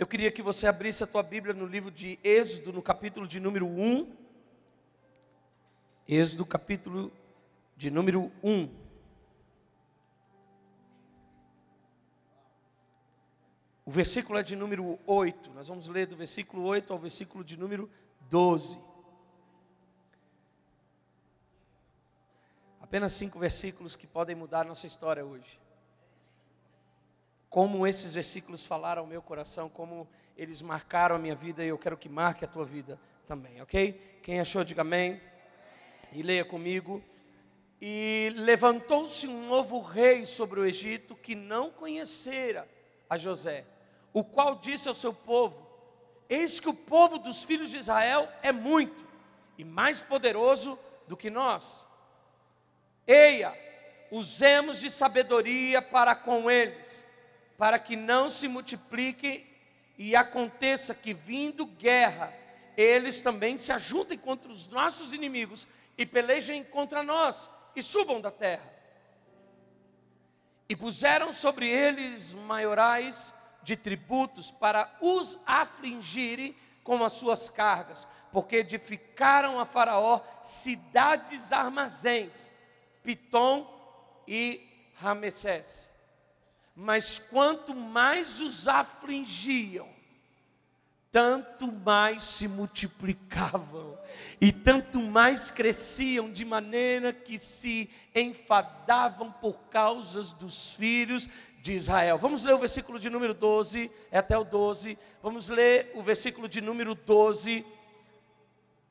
Eu queria que você abrisse a tua Bíblia no livro de Êxodo, no capítulo de número 1. Êxodo, capítulo de número 1. O versículo é de número 8. Nós vamos ler do versículo 8 ao versículo de número 12. Apenas cinco versículos que podem mudar nossa história hoje. Como esses versículos falaram ao meu coração, como eles marcaram a minha vida e eu quero que marque a tua vida também, ok? Quem achou, diga amém. E leia comigo. E levantou-se um novo rei sobre o Egito que não conhecera a José, o qual disse ao seu povo: Eis que o povo dos filhos de Israel é muito e mais poderoso do que nós. Eia, usemos de sabedoria para com eles para que não se multiplique e aconteça que, vindo guerra, eles também se ajuntem contra os nossos inimigos e pelejem contra nós e subam da terra. E puseram sobre eles maiorais de tributos para os afligirem com as suas cargas, porque edificaram a Faraó cidades armazéns, Pitom e Ramessés. Mas quanto mais os afligiam, tanto mais se multiplicavam e tanto mais cresciam, de maneira que se enfadavam por causas dos filhos de Israel. Vamos ler o versículo de número 12, é até o 12. Vamos ler o versículo de número 12.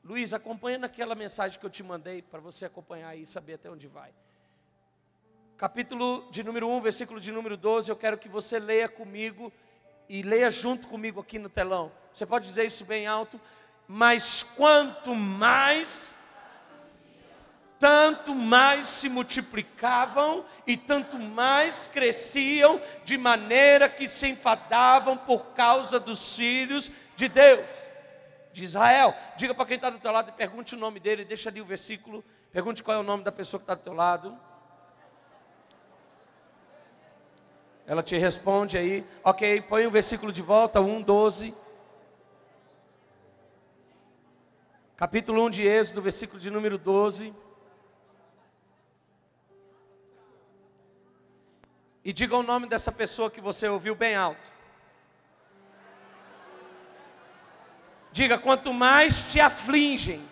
Luiz, acompanha naquela mensagem que eu te mandei para você acompanhar e saber até onde vai capítulo de número 1, versículo de número 12, eu quero que você leia comigo e leia junto comigo aqui no telão. Você pode dizer isso bem alto, mas quanto mais tanto mais se multiplicavam e tanto mais cresciam, de maneira que se enfadavam por causa dos filhos de Deus, de Israel. Diga para quem está do teu lado e pergunte o nome dele, deixa ali o versículo, pergunte qual é o nome da pessoa que está do teu lado. Ela te responde aí, ok, põe o versículo de volta, 1, 12. Capítulo 1 de Êxodo, versículo de número 12. E diga o nome dessa pessoa que você ouviu bem alto. Diga: quanto mais te afligem,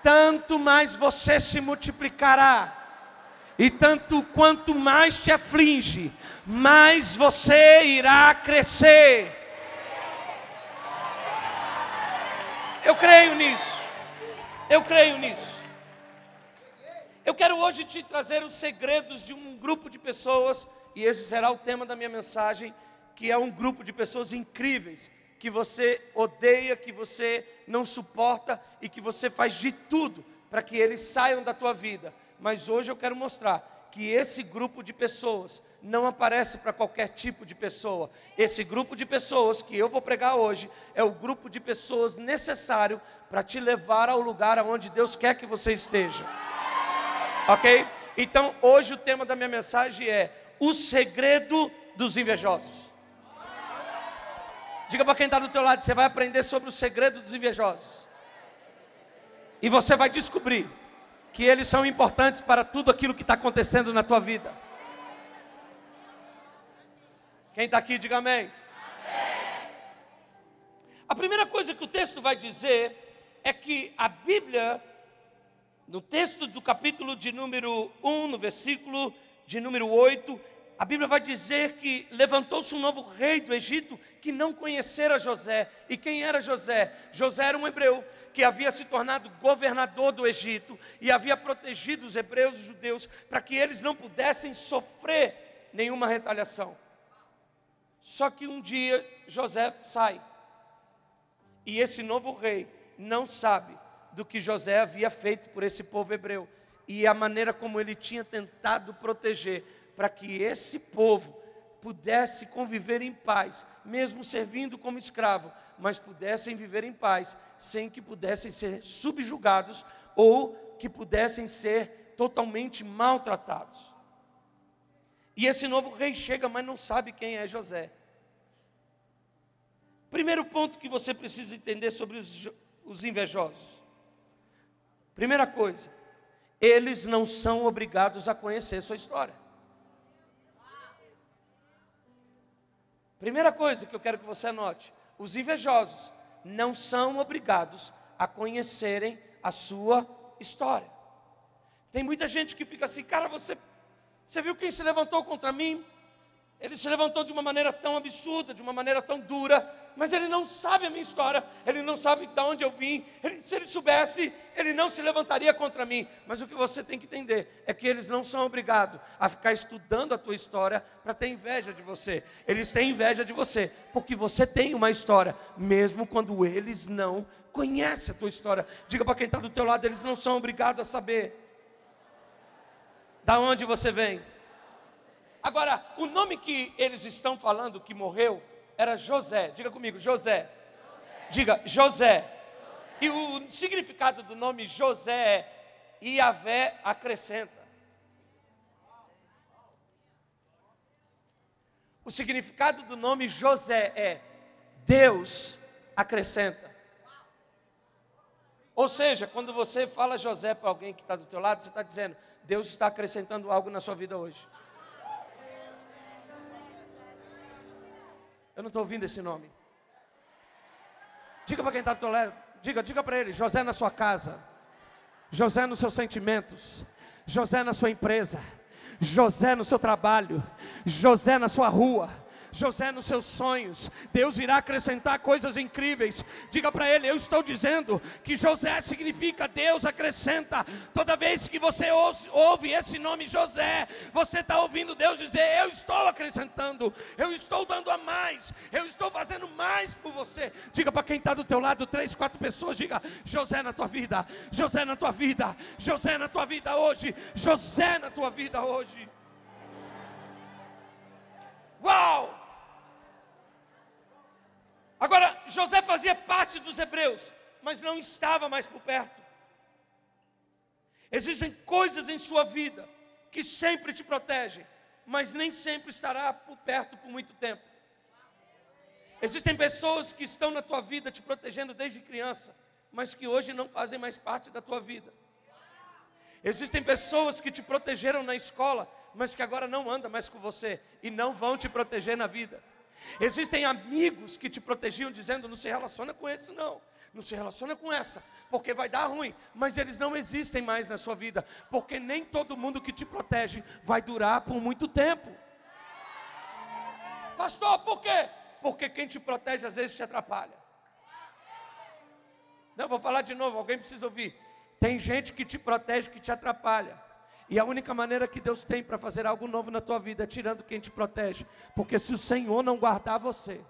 tanto mais você se multiplicará. E tanto quanto mais te aflige, mais você irá crescer. Eu creio nisso. Eu creio nisso. Eu quero hoje te trazer os segredos de um grupo de pessoas, e esse será o tema da minha mensagem, que é um grupo de pessoas incríveis, que você odeia, que você não suporta e que você faz de tudo para que eles saiam da tua vida mas hoje eu quero mostrar que esse grupo de pessoas não aparece para qualquer tipo de pessoa. Esse grupo de pessoas que eu vou pregar hoje é o grupo de pessoas necessário para te levar ao lugar aonde Deus quer que você esteja. Ok? Então, hoje o tema da minha mensagem é o segredo dos invejosos. Diga para quem está do teu lado, você vai aprender sobre o segredo dos invejosos. E você vai descobrir que eles são importantes para tudo aquilo que está acontecendo na tua vida. Quem está aqui, diga amém. amém. A primeira coisa que o texto vai dizer é que a Bíblia, no texto do capítulo de número 1, no versículo de número 8, a Bíblia vai dizer que levantou-se um novo rei do Egito que não conhecera José. E quem era José? José era um hebreu que havia se tornado governador do Egito e havia protegido os hebreus e judeus para que eles não pudessem sofrer nenhuma retaliação. Só que um dia José sai. E esse novo rei não sabe do que José havia feito por esse povo hebreu e a maneira como ele tinha tentado proteger para que esse povo pudesse conviver em paz, mesmo servindo como escravo, mas pudessem viver em paz, sem que pudessem ser subjugados ou que pudessem ser totalmente maltratados. E esse novo rei chega, mas não sabe quem é José. Primeiro ponto que você precisa entender sobre os, os invejosos. Primeira coisa, eles não são obrigados a conhecer sua história. Primeira coisa que eu quero que você anote: os invejosos não são obrigados a conhecerem a sua história. Tem muita gente que fica assim, cara, você, você viu quem se levantou contra mim? Ele se levantou de uma maneira tão absurda, de uma maneira tão dura, mas ele não sabe a minha história, ele não sabe de onde eu vim. Ele, se ele soubesse, ele não se levantaria contra mim. Mas o que você tem que entender é que eles não são obrigados a ficar estudando a tua história para ter inveja de você. Eles têm inveja de você, porque você tem uma história, mesmo quando eles não conhecem a tua história. Diga para quem está do teu lado, eles não são obrigados a saber. Da onde você vem? Agora, o nome que eles estão falando que morreu era José. Diga comigo, José. José. Diga, José. José. E o significado do nome José é Iavé acrescenta. O significado do nome José é Deus acrescenta. Ou seja, quando você fala José para alguém que está do teu lado, você está dizendo, Deus está acrescentando algo na sua vida hoje. Eu não estou ouvindo esse nome. Diga para quem está do lado, diga, diga para ele, José na sua casa, José nos seus sentimentos, José na sua empresa, José no seu trabalho, José na sua rua, José nos seus sonhos. Deus irá acrescentar coisas incríveis. Diga para ele: Eu estou dizendo que José significa Deus acrescenta. Toda vez que você ouve esse nome José, você está ouvindo Deus dizer: Eu estou acrescentando, eu estou dando a mais, eu estou fazendo mais por você. Diga para quem está do teu lado, três, quatro pessoas, diga: José na tua vida, José na tua vida, José na tua vida hoje, José na tua vida hoje. Uau! Agora, José fazia parte dos hebreus, mas não estava mais por perto. Existem coisas em sua vida que sempre te protegem, mas nem sempre estará por perto por muito tempo. Existem pessoas que estão na tua vida te protegendo desde criança, mas que hoje não fazem mais parte da tua vida. Existem pessoas que te protegeram na escola, mas que agora não andam mais com você e não vão te proteger na vida. Existem amigos que te protegiam dizendo: não se relaciona com esse, não. Não se relaciona com essa, porque vai dar ruim. Mas eles não existem mais na sua vida, porque nem todo mundo que te protege vai durar por muito tempo. Pastor, por quê? Porque quem te protege às vezes te atrapalha. Não, vou falar de novo, alguém precisa ouvir. Tem gente que te protege que te atrapalha. E a única maneira que Deus tem para fazer algo novo na tua vida é tirando quem te protege. Porque se o Senhor não guardar você,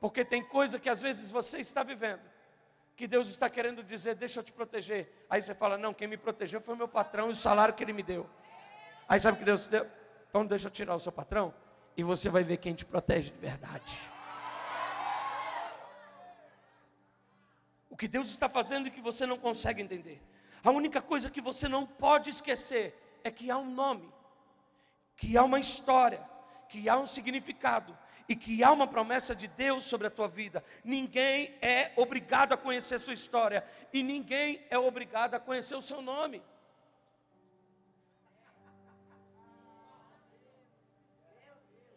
Porque tem coisa que às vezes você está vivendo, que Deus está querendo dizer, deixa eu te proteger. Aí você fala, não, quem me protegeu foi meu patrão e o salário que ele me deu. Aí sabe que Deus deu? Então deixa eu tirar o seu patrão e você vai ver quem te protege de verdade. Que Deus está fazendo e que você não consegue entender. A única coisa que você não pode esquecer é que há um nome, que há uma história, que há um significado e que há uma promessa de Deus sobre a tua vida. Ninguém é obrigado a conhecer sua história e ninguém é obrigado a conhecer o seu nome.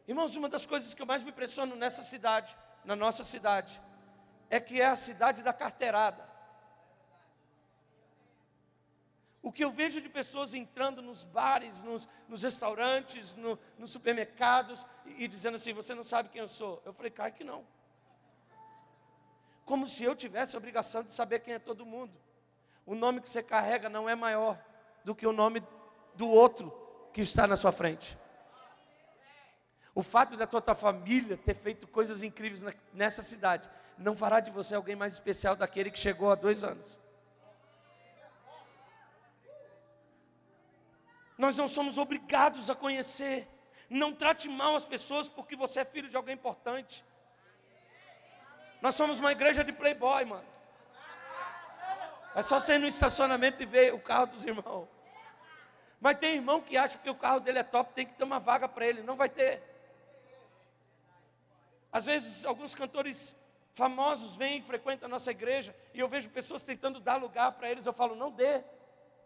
Irmãos, uma das coisas que eu mais me impressiono nessa cidade, na nossa cidade, é que é a cidade da carteirada. O que eu vejo de pessoas entrando nos bares, nos, nos restaurantes, no, nos supermercados e, e, dizendo assim: Você não sabe quem eu sou. Eu falei, cara, que não. Como se eu tivesse a obrigação de saber quem é todo mundo. O nome que você carrega não é maior do que o nome do outro que está na sua frente. O fato da tua, tua família ter feito coisas incríveis na, nessa cidade não fará de você alguém mais especial daquele que chegou há dois anos. Nós não somos obrigados a conhecer. Não trate mal as pessoas porque você é filho de alguém importante. Nós somos uma igreja de playboy, mano. É só você ir no estacionamento e ver o carro dos irmãos. Mas tem irmão que acha que o carro dele é top, tem que ter uma vaga para ele. Não vai ter. Às vezes, alguns cantores famosos vêm e frequentam a nossa igreja, e eu vejo pessoas tentando dar lugar para eles. Eu falo, não dê.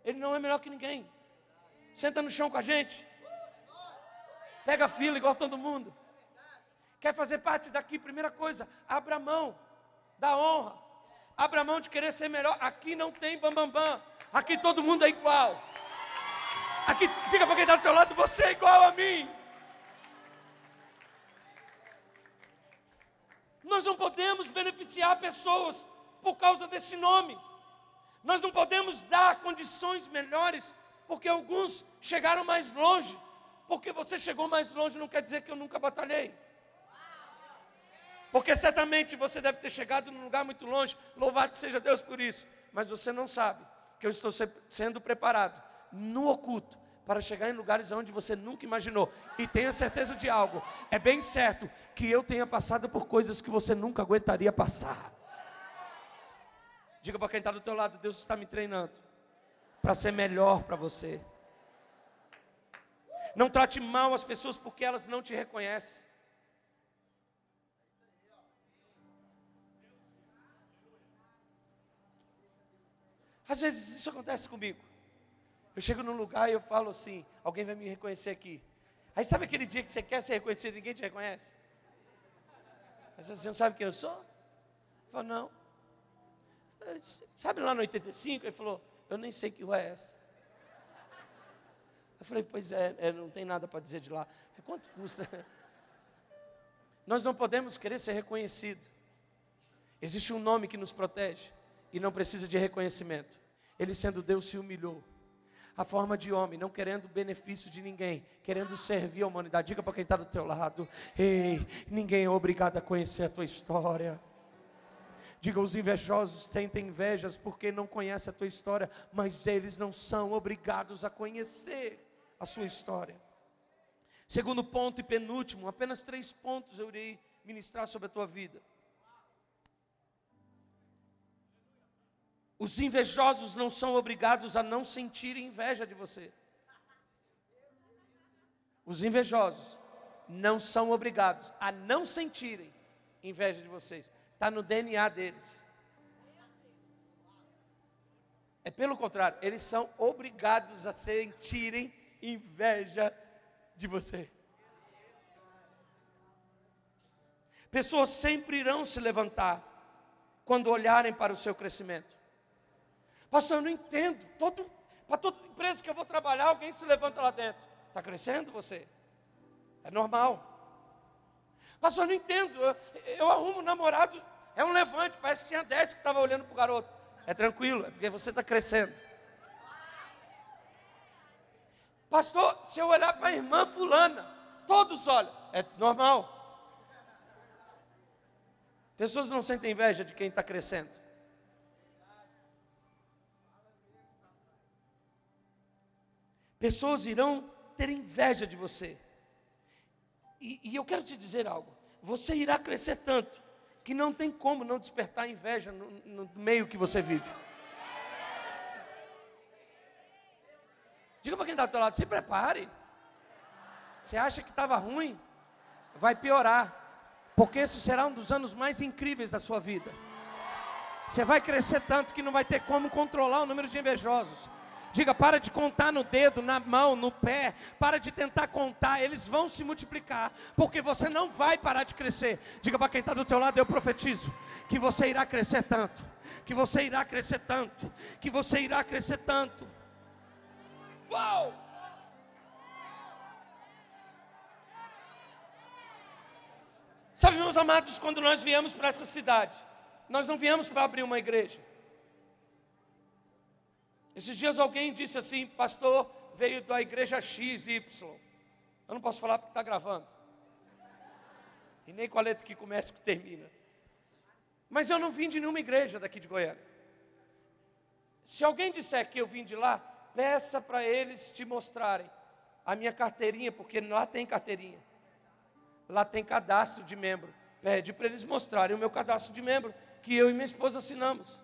Ele não é melhor que ninguém. Senta no chão com a gente. Pega a fila igual todo mundo. Quer fazer parte daqui? Primeira coisa, abra mão da honra. Abra mão de querer ser melhor. Aqui não tem bambambam. Bam, bam. Aqui todo mundo é igual. Aqui, diga para quem está do teu lado, você é igual a mim. Nós não podemos beneficiar pessoas por causa desse nome. Nós não podemos dar condições melhores porque alguns chegaram mais longe. Porque você chegou mais longe não quer dizer que eu nunca batalhei. Porque certamente você deve ter chegado num lugar muito longe, louvado seja Deus por isso. Mas você não sabe que eu estou sendo preparado no oculto para chegar em lugares onde você nunca imaginou. E tenha certeza de algo: é bem certo que eu tenha passado por coisas que você nunca aguentaria passar. Diga para quem está do teu lado: Deus está me treinando para ser melhor para você. Não trate mal as pessoas porque elas não te reconhecem. Às vezes isso acontece comigo. Eu chego num lugar e eu falo assim: alguém vai me reconhecer aqui. Aí sabe aquele dia que você quer ser reconhecido e ninguém te reconhece? Mas você não sabe quem eu sou? Eu falo, não. Sabe lá no 85? Ele falou, eu nem sei que rua é essa. Eu falei, pois é, é não tem nada para dizer de lá. Quanto custa? Nós não podemos querer ser reconhecido. Existe um nome que nos protege e não precisa de reconhecimento. Ele, sendo Deus, se humilhou. A forma de homem, não querendo benefício de ninguém, querendo servir a humanidade. Diga para quem está do teu lado: Ei, ninguém é obrigado a conhecer a tua história. Diga, os invejosos sentem invejas porque não conhecem a tua história, mas eles não são obrigados a conhecer a sua história. Segundo ponto e penúltimo, apenas três pontos eu irei ministrar sobre a tua vida. Os invejosos não são obrigados a não sentir inveja de você. Os invejosos não são obrigados a não sentirem inveja de vocês. Está no DNA deles. É pelo contrário, eles são obrigados a sentirem inveja de você. Pessoas sempre irão se levantar quando olharem para o seu crescimento. Pastor, eu não entendo. Para toda empresa que eu vou trabalhar, alguém se levanta lá dentro. Está crescendo você? É normal. Pastor, eu não entendo. Eu, eu arrumo um namorado, é um levante, parece que tinha dez que estava olhando para o garoto. É tranquilo, é porque você está crescendo. Pastor, se eu olhar para a irmã fulana, todos olham. É normal. Pessoas não sentem inveja de quem está crescendo. Pessoas irão ter inveja de você. E, e, eu quero te dizer algo: você irá crescer tanto que não tem como não despertar inveja no, no meio que você vive. Diga para quem está do teu lado: se prepare. Você acha que estava ruim? Vai piorar, porque esse será um dos anos mais incríveis da sua vida. Você vai crescer tanto que não vai ter como controlar o número de invejosos. Diga, para de contar no dedo, na mão, no pé. Para de tentar contar, eles vão se multiplicar, porque você não vai parar de crescer. Diga para quem está do teu lado, eu profetizo que você irá crescer tanto, que você irá crescer tanto, que você irá crescer tanto. Uau! Sabe, meus amados, quando nós viemos para essa cidade, nós não viemos para abrir uma igreja. Esses dias alguém disse assim, pastor, veio da igreja XY. Eu não posso falar porque está gravando. E nem com a letra que começa e que termina. Mas eu não vim de nenhuma igreja daqui de Goiânia. Se alguém disser que eu vim de lá, peça para eles te mostrarem a minha carteirinha, porque lá tem carteirinha. Lá tem cadastro de membro. Pede para eles mostrarem o meu cadastro de membro, que eu e minha esposa assinamos.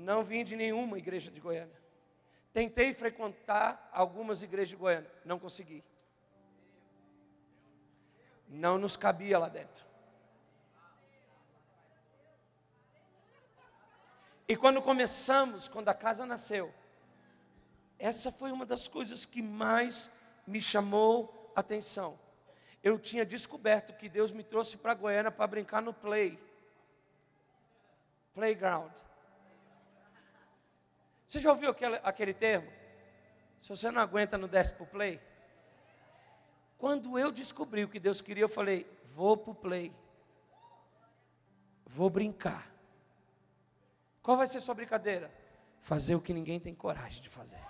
Não vim de nenhuma igreja de Goiânia. Tentei frequentar algumas igrejas de Goiânia, não consegui. Não nos cabia lá dentro. E quando começamos, quando a casa nasceu, essa foi uma das coisas que mais me chamou atenção. Eu tinha descoberto que Deus me trouxe para Goiânia para brincar no play. Playground. Você já ouviu aquele, aquele termo? Se você não aguenta, não desce para o play. Quando eu descobri o que Deus queria, eu falei: vou para o play. Vou brincar. Qual vai ser sua brincadeira? Fazer o que ninguém tem coragem de fazer.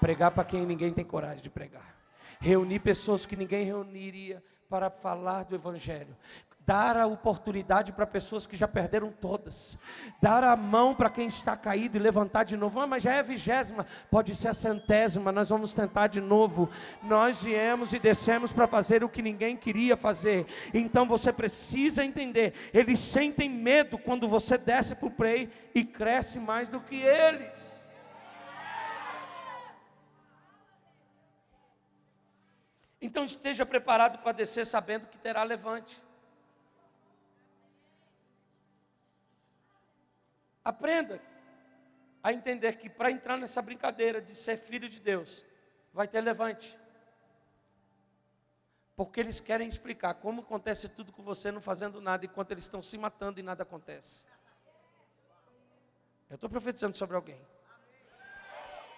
Pregar para quem ninguém tem coragem de pregar. Reunir pessoas que ninguém reuniria para falar do Evangelho dar a oportunidade para pessoas que já perderam todas, dar a mão para quem está caído e levantar de novo. Ah, mas já é a vigésima, pode ser a centésima, nós vamos tentar de novo. Nós viemos e descemos para fazer o que ninguém queria fazer. Então você precisa entender, eles sentem medo quando você desce para o play e cresce mais do que eles. Então esteja preparado para descer sabendo que terá levante. Aprenda a entender que para entrar nessa brincadeira de ser filho de Deus, vai ter levante. Porque eles querem explicar como acontece tudo com você não fazendo nada, enquanto eles estão se matando e nada acontece. Eu estou profetizando sobre alguém.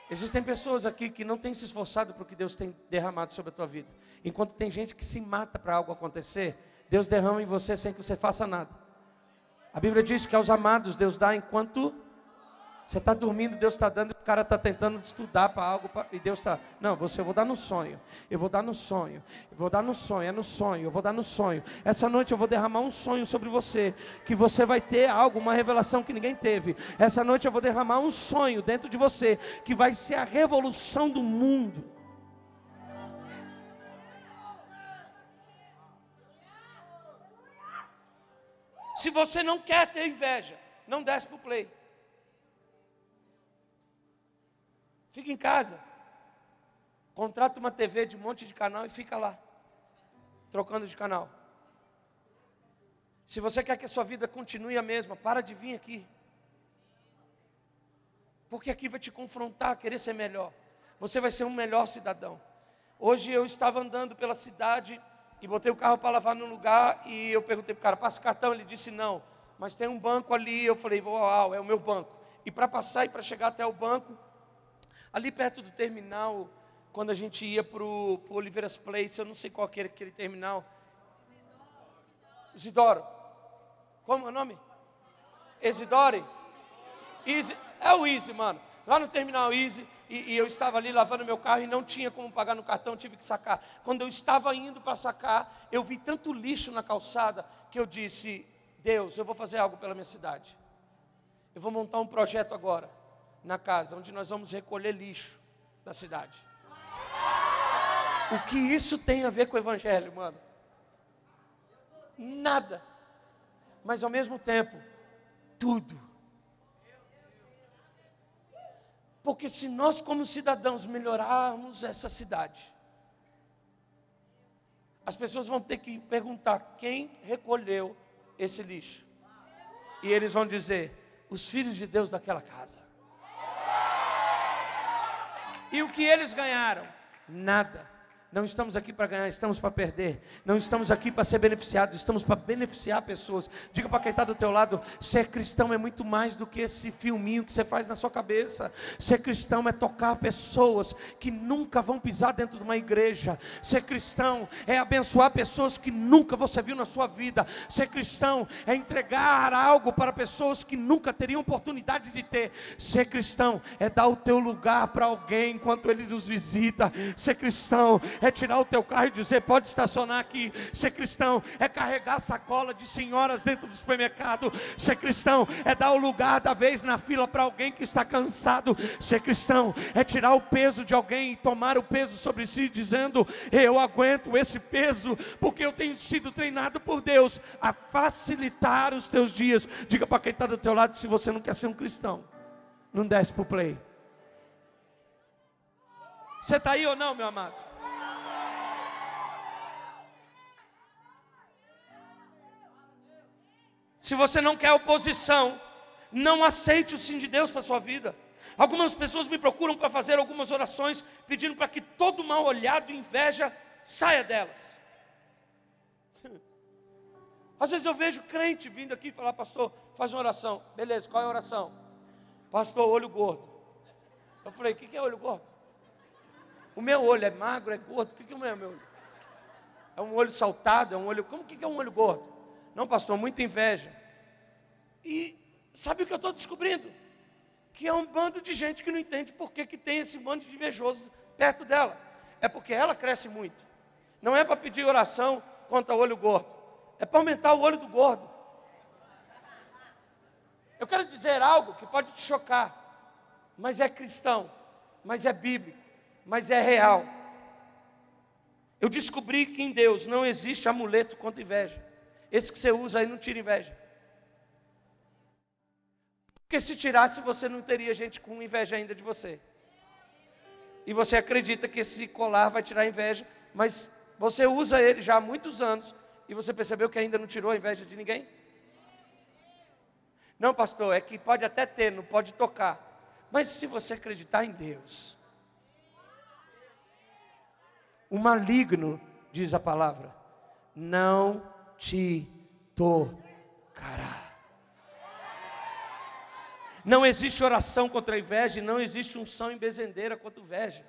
Existem pessoas aqui que não têm se esforçado para o que Deus tem derramado sobre a tua vida. Enquanto tem gente que se mata para algo acontecer, Deus derrama em você sem que você faça nada. A Bíblia diz que aos amados Deus dá enquanto você está dormindo, Deus está dando, o cara está tentando estudar para algo, pra, e Deus está, não, você eu vou dar no sonho, eu vou dar no sonho, eu vou dar no sonho, é no sonho, eu vou dar no sonho. Essa noite eu vou derramar um sonho sobre você, que você vai ter algo, uma revelação que ninguém teve. Essa noite eu vou derramar um sonho dentro de você, que vai ser a revolução do mundo. Se você não quer ter inveja, não desce para o play. Fica em casa. Contrata uma TV de um monte de canal e fica lá, trocando de canal. Se você quer que a sua vida continue a mesma, para de vir aqui. Porque aqui vai te confrontar a querer ser melhor. Você vai ser um melhor cidadão. Hoje eu estava andando pela cidade e botei o carro para lavar no lugar e eu perguntei para o cara, passa cartão? Ele disse não, mas tem um banco ali. Eu falei, uau, é o meu banco. E para passar e para chegar até o banco, ali perto do terminal, quando a gente ia para o Oliveiras Place, eu não sei qual que era aquele terminal. Isidoro. Como é o nome? Isidore? Easy. É o Easy, mano. Lá no terminal Easy, e, e, eu estava ali lavando meu carro e não tinha como pagar no cartão, tive que sacar. Quando eu estava indo para sacar, eu vi tanto lixo na calçada que eu disse: Deus, eu vou fazer algo pela minha cidade. Eu vou montar um projeto agora na casa, onde nós vamos recolher lixo da cidade. O que isso tem a ver com o Evangelho, mano? Nada. Mas ao mesmo tempo, tudo. Porque se nós, como cidadãos, melhorarmos essa cidade, as pessoas vão ter que perguntar quem recolheu esse lixo. E eles vão dizer: os filhos de Deus daquela casa. E o que eles ganharam? Nada. Não estamos aqui para ganhar, estamos para perder. Não estamos aqui para ser beneficiados, estamos para beneficiar pessoas. Diga para quem está do teu lado, ser cristão é muito mais do que esse filminho que você faz na sua cabeça. Ser cristão é tocar pessoas que nunca vão pisar dentro de uma igreja. Ser cristão é abençoar pessoas que nunca você viu na sua vida. Ser cristão é entregar algo para pessoas que nunca teriam oportunidade de ter. Ser cristão é dar o teu lugar para alguém enquanto ele nos visita. Ser cristão é é tirar o teu carro e dizer: pode estacionar aqui. Ser cristão é carregar sacola de senhoras dentro do supermercado. Ser cristão é dar o lugar da vez na fila para alguém que está cansado. Ser cristão é tirar o peso de alguém e tomar o peso sobre si, dizendo: eu aguento esse peso, porque eu tenho sido treinado por Deus a facilitar os teus dias. Diga para quem está do teu lado se você não quer ser um cristão. Não desce para o play. Você está aí ou não, meu amado? Se você não quer oposição, não aceite o sim de Deus para a sua vida. Algumas pessoas me procuram para fazer algumas orações, pedindo para que todo mal olhado e inveja saia delas. Às vezes eu vejo crente vindo aqui falar, pastor, faz uma oração. Beleza, qual é a oração? Pastor, olho gordo. Eu falei, o que é olho gordo? O meu olho é magro, é gordo? O que é o meu olho? É um olho saltado, é um olho. Como que é um olho gordo? Não, pastor, muita inveja. E sabe o que eu estou descobrindo? Que é um bando de gente que não entende por que, que tem esse bando de invejosos perto dela. É porque ela cresce muito. Não é para pedir oração contra o olho gordo. É para aumentar o olho do gordo. Eu quero dizer algo que pode te chocar, mas é cristão, mas é bíblico, mas é real. Eu descobri que em Deus não existe amuleto contra inveja. Esse que você usa aí não tira inveja. Porque se tirasse, você não teria gente com inveja ainda de você. E você acredita que esse colar vai tirar inveja, mas você usa ele já há muitos anos e você percebeu que ainda não tirou a inveja de ninguém? Não, pastor, é que pode até ter, não pode tocar. Mas se você acreditar em Deus, o maligno, diz a palavra, não te tocará. Não existe oração contra a inveja e não existe unção em bezendeira contra a inveja.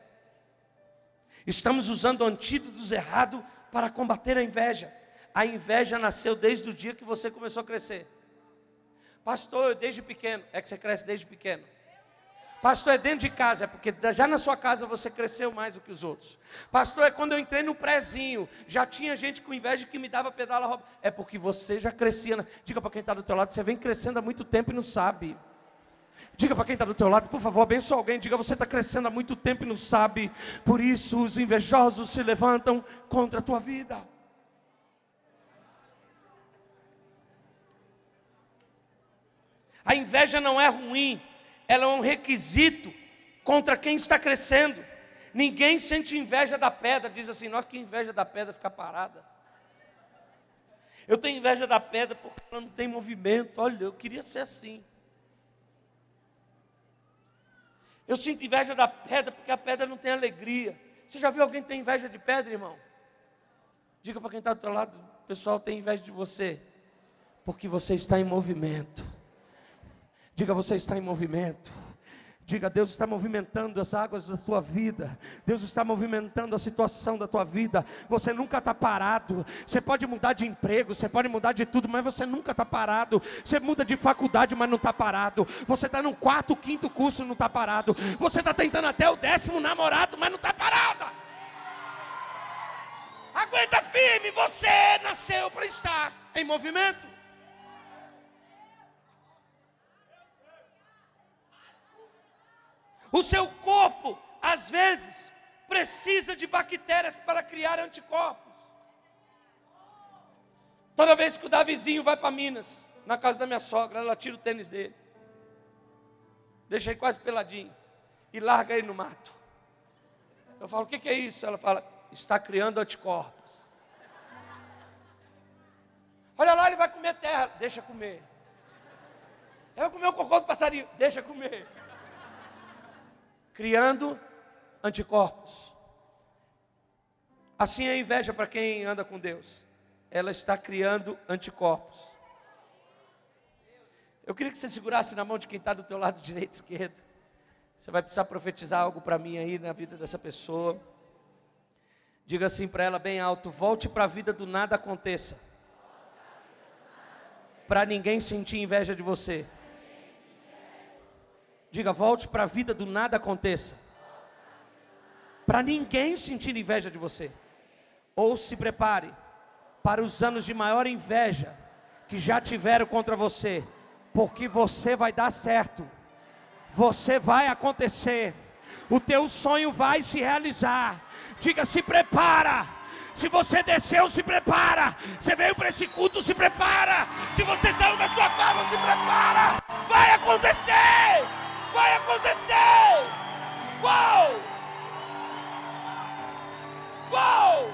Estamos usando antídotos errados para combater a inveja. A inveja nasceu desde o dia que você começou a crescer. Pastor, desde pequeno, é que você cresce desde pequeno. Pastor, é dentro de casa, é porque já na sua casa você cresceu mais do que os outros. Pastor, é quando eu entrei no prézinho, já tinha gente com inveja que me dava pedala roupa. É porque você já crescia. Diga para quem está do teu lado, você vem crescendo há muito tempo e não sabe. Diga para quem está do teu lado, por favor, abençoa alguém. Diga, você está crescendo há muito tempo e não sabe. Por isso os invejosos se levantam contra a tua vida. A inveja não é ruim, ela é um requisito contra quem está crescendo. Ninguém sente inveja da pedra, diz assim, nós que inveja da pedra ficar parada. Eu tenho inveja da pedra porque ela não tem movimento. Olha, eu queria ser assim. Eu sinto inveja da pedra porque a pedra não tem alegria. Você já viu alguém ter inveja de pedra, irmão? Diga para quem está do outro lado, o pessoal tem inveja de você, porque você está em movimento. Diga, você está em movimento. Diga, Deus está movimentando as águas da tua vida. Deus está movimentando a situação da tua vida. Você nunca está parado. Você pode mudar de emprego, você pode mudar de tudo, mas você nunca está parado. Você muda de faculdade, mas não está parado. Você está no quarto, quinto curso, não está parado. Você está tentando até o décimo namorado, mas não está parado. Aguenta firme, você nasceu para estar em movimento. O seu corpo, às vezes, precisa de bactérias para criar anticorpos. Toda vez que o Davizinho vai para Minas, na casa da minha sogra, ela tira o tênis dele, deixa ele quase peladinho e larga ele no mato. Eu falo, o que, que é isso? Ela fala, está criando anticorpos. Olha lá, ele vai comer terra, deixa comer. Eu vou comer o cocô do passarinho, deixa comer criando anticorpos. Assim é a inveja para quem anda com Deus. Ela está criando anticorpos. Eu queria que você segurasse na mão de quem está do teu lado direito e esquerdo. Você vai precisar profetizar algo para mim aí na vida dessa pessoa. Diga assim para ela bem alto: volte para a vida do nada aconteça. Para ninguém sentir inveja de você. Diga, volte para a vida do nada aconteça. para ninguém sentir inveja de você. Ou se prepare para os anos de maior inveja que já tiveram contra você, porque você vai dar certo, você vai acontecer, o teu sonho vai se realizar. Diga: se prepara. Se você desceu, se prepara. Você veio para esse culto, se prepara. Se você saiu da sua casa, se prepara. Vai acontecer. Vai acontecer. Uou! Uou!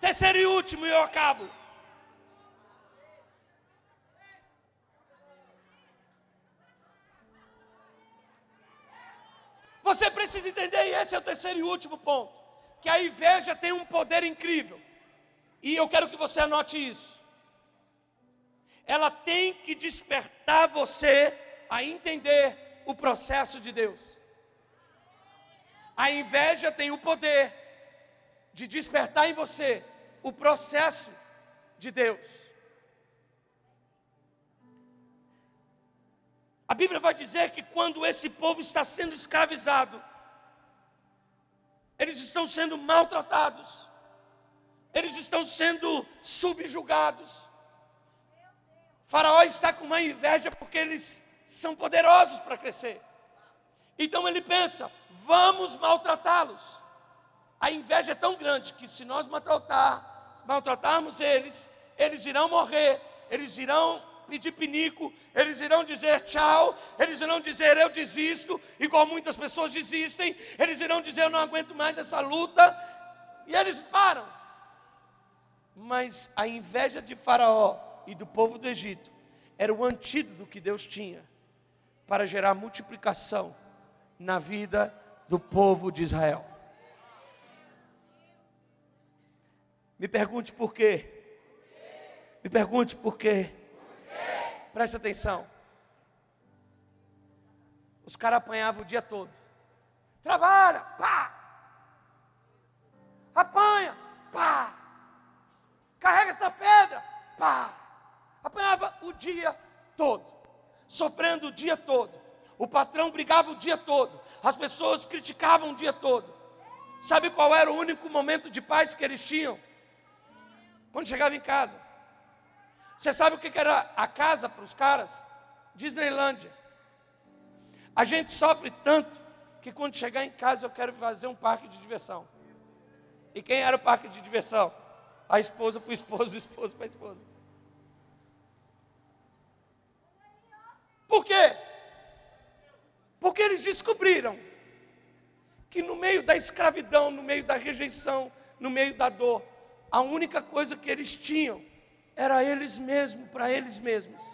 Terceiro e último, e eu acabo. Você precisa entender, e esse é o terceiro e último ponto, que a inveja tem um poder incrível. E eu quero que você anote isso. Ela tem que despertar você a entender o processo de Deus. A inveja tem o poder de despertar em você o processo de Deus. A Bíblia vai dizer que quando esse povo está sendo escravizado, eles estão sendo maltratados, eles estão sendo subjugados. Faraó está com uma inveja porque eles são poderosos para crescer. Então ele pensa: vamos maltratá-los. A inveja é tão grande que se nós maltratar, maltratarmos eles, eles irão morrer, eles irão pedir pinico, eles irão dizer tchau, eles irão dizer eu desisto, igual muitas pessoas desistem, eles irão dizer eu não aguento mais essa luta, e eles param. Mas a inveja de Faraó e do povo do Egito era o antídoto que Deus tinha para gerar multiplicação na vida do povo de Israel. Me pergunte por quê. Me pergunte por quê. Preste atenção. Os caras apanhavam o dia todo. Trabalha, pá. Apanha, pá. Carrega essa pedra, pá. Apanhava o dia todo. Sofrendo o dia todo. O patrão brigava o dia todo. As pessoas criticavam o dia todo. Sabe qual era o único momento de paz que eles tinham? Quando chegava em casa. Você sabe o que era a casa para os caras? Disneylândia. A gente sofre tanto que quando chegar em casa eu quero fazer um parque de diversão. E quem era o parque de diversão? A esposa para o esposo, o esposo para a esposa. Por quê? Porque eles descobriram que no meio da escravidão, no meio da rejeição, no meio da dor, a única coisa que eles tinham era eles mesmos, para eles mesmos.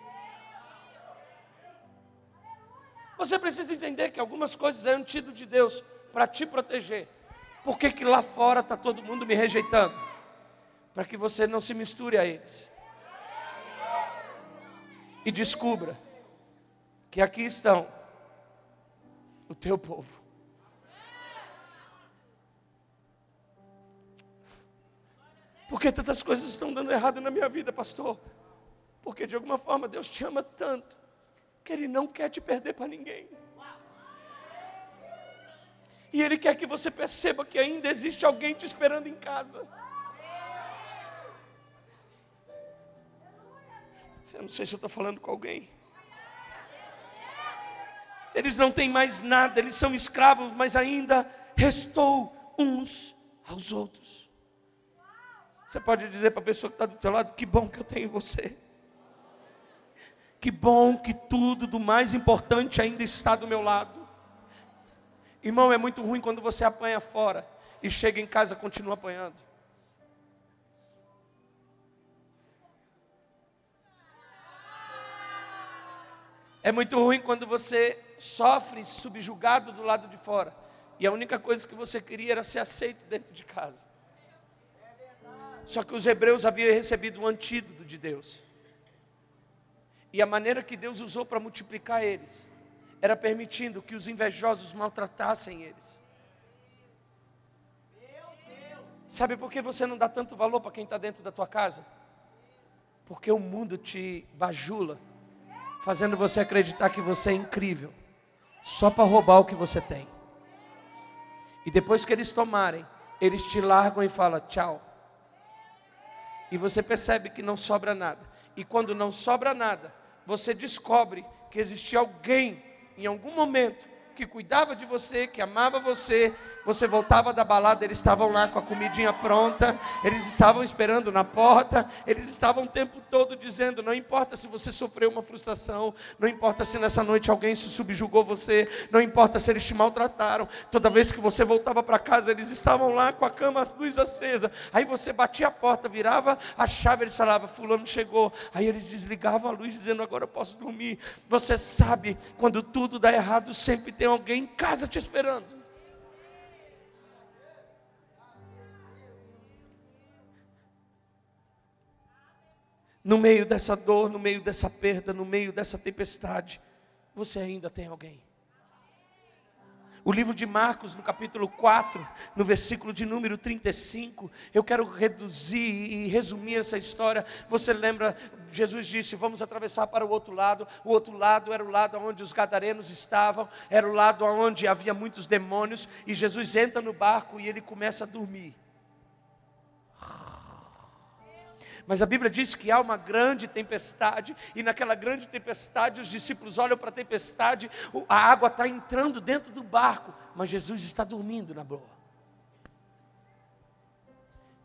Você precisa entender que algumas coisas é antídoto de Deus para te proteger. Por que, que lá fora está todo mundo me rejeitando? Para que você não se misture a eles. E descubra que aqui estão o teu povo. Por que tantas coisas estão dando errado na minha vida, pastor? Porque de alguma forma Deus te ama tanto que Ele não quer te perder para ninguém. E Ele quer que você perceba que ainda existe alguém te esperando em casa. Eu não sei se eu estou falando com alguém eles não têm mais nada, eles são escravos, mas ainda restou uns aos outros. Você pode dizer para a pessoa que está do seu lado: que bom que eu tenho você. Que bom que tudo do mais importante ainda está do meu lado. Irmão, é muito ruim quando você apanha fora e chega em casa e continua apanhando. É muito ruim quando você sofre subjugado do lado de fora. E a única coisa que você queria era ser aceito dentro de casa. Só que os hebreus haviam recebido um antídoto de Deus. E a maneira que Deus usou para multiplicar eles era permitindo que os invejosos maltratassem eles. Sabe por que você não dá tanto valor para quem está dentro da tua casa? Porque o mundo te bajula, fazendo você acreditar que você é incrível só para roubar o que você tem. E depois que eles tomarem, eles te largam e falam tchau. E você percebe que não sobra nada. E quando não sobra nada, você descobre que existia alguém em algum momento que cuidava de você, que amava você. Você voltava da balada, eles estavam lá com a comidinha pronta, eles estavam esperando na porta, eles estavam o tempo todo dizendo: não importa se você sofreu uma frustração, não importa se nessa noite alguém se subjugou você, não importa se eles te maltrataram. Toda vez que você voltava para casa, eles estavam lá com a cama, a luz acesa. Aí você batia a porta, virava a chave, eles falavam: Fulano chegou. Aí eles desligavam a luz, dizendo: agora eu posso dormir. Você sabe, quando tudo dá errado, sempre tem alguém em casa te esperando. No meio dessa dor, no meio dessa perda, no meio dessa tempestade, você ainda tem alguém. O livro de Marcos, no capítulo 4, no versículo de número 35, eu quero reduzir e resumir essa história. Você lembra, Jesus disse: Vamos atravessar para o outro lado. O outro lado era o lado onde os gadarenos estavam, era o lado onde havia muitos demônios. E Jesus entra no barco e ele começa a dormir. Mas a Bíblia diz que há uma grande tempestade, e naquela grande tempestade os discípulos olham para a tempestade, a água está entrando dentro do barco, mas Jesus está dormindo na boa.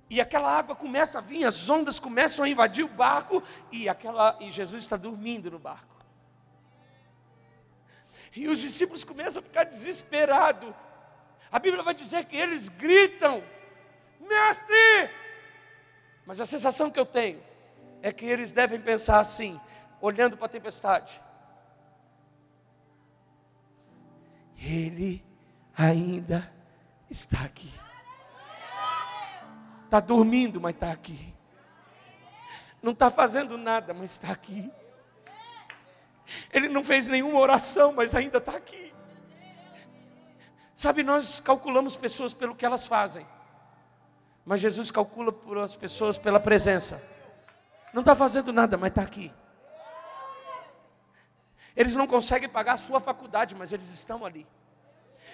E aquela água começa a vir, as ondas começam a invadir o barco, e, aquela, e Jesus está dormindo no barco. E os discípulos começam a ficar desesperados. A Bíblia vai dizer que eles gritam: Mestre, mas a sensação que eu tenho é que eles devem pensar assim, olhando para a tempestade. Ele ainda está aqui. Está dormindo, mas está aqui. Não está fazendo nada, mas está aqui. Ele não fez nenhuma oração, mas ainda está aqui. Sabe, nós calculamos pessoas pelo que elas fazem. Mas Jesus calcula por as pessoas pela presença. Não está fazendo nada, mas está aqui. Eles não conseguem pagar a sua faculdade, mas eles estão ali.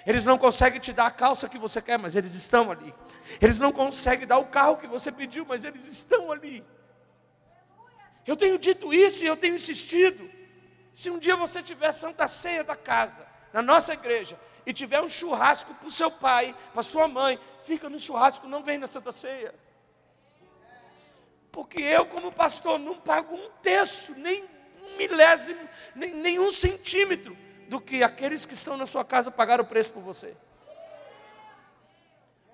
Eles não conseguem te dar a calça que você quer, mas eles estão ali. Eles não conseguem dar o carro que você pediu, mas eles estão ali. Eu tenho dito isso e eu tenho insistido. Se um dia você tiver santa ceia da casa, na nossa igreja, e tiver um churrasco para o seu pai, para sua mãe, fica no churrasco, não vem na Santa Ceia. Porque eu, como pastor, não pago um terço, nem um milésimo, nem, nem um centímetro do que aqueles que estão na sua casa pagaram o preço por você.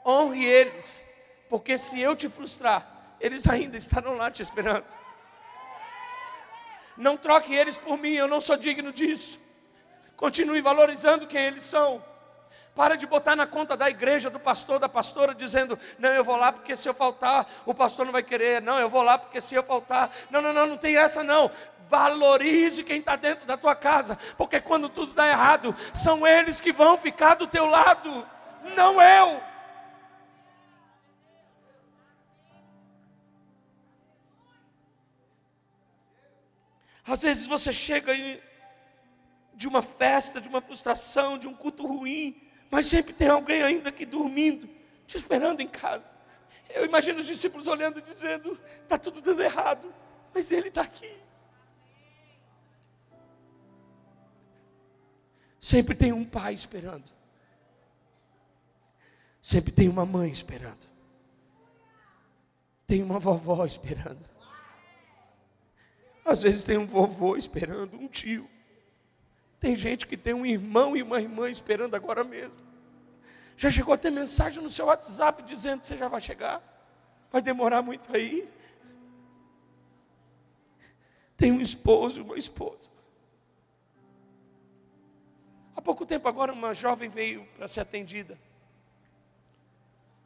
Honre eles, porque se eu te frustrar, eles ainda estarão lá te esperando. Não troque eles por mim, eu não sou digno disso. Continue valorizando quem eles são. Para de botar na conta da igreja, do pastor, da pastora, dizendo: Não, eu vou lá porque se eu faltar, o pastor não vai querer. Não, eu vou lá porque se eu faltar. Não, não, não, não tem essa não. Valorize quem está dentro da tua casa, porque quando tudo dá errado, são eles que vão ficar do teu lado, não eu. Às vezes você chega e de uma festa, de uma frustração, de um culto ruim, mas sempre tem alguém ainda aqui dormindo, te esperando em casa. Eu imagino os discípulos olhando e dizendo: está tudo dando errado, mas Ele está aqui. Sempre tem um pai esperando, sempre tem uma mãe esperando, tem uma vovó esperando, às vezes tem um vovô esperando, um tio. Tem gente que tem um irmão e uma irmã esperando agora mesmo. Já chegou a ter mensagem no seu WhatsApp dizendo que você já vai chegar. Vai demorar muito aí. Tem um esposo e uma esposa. Há pouco tempo agora uma jovem veio para ser atendida.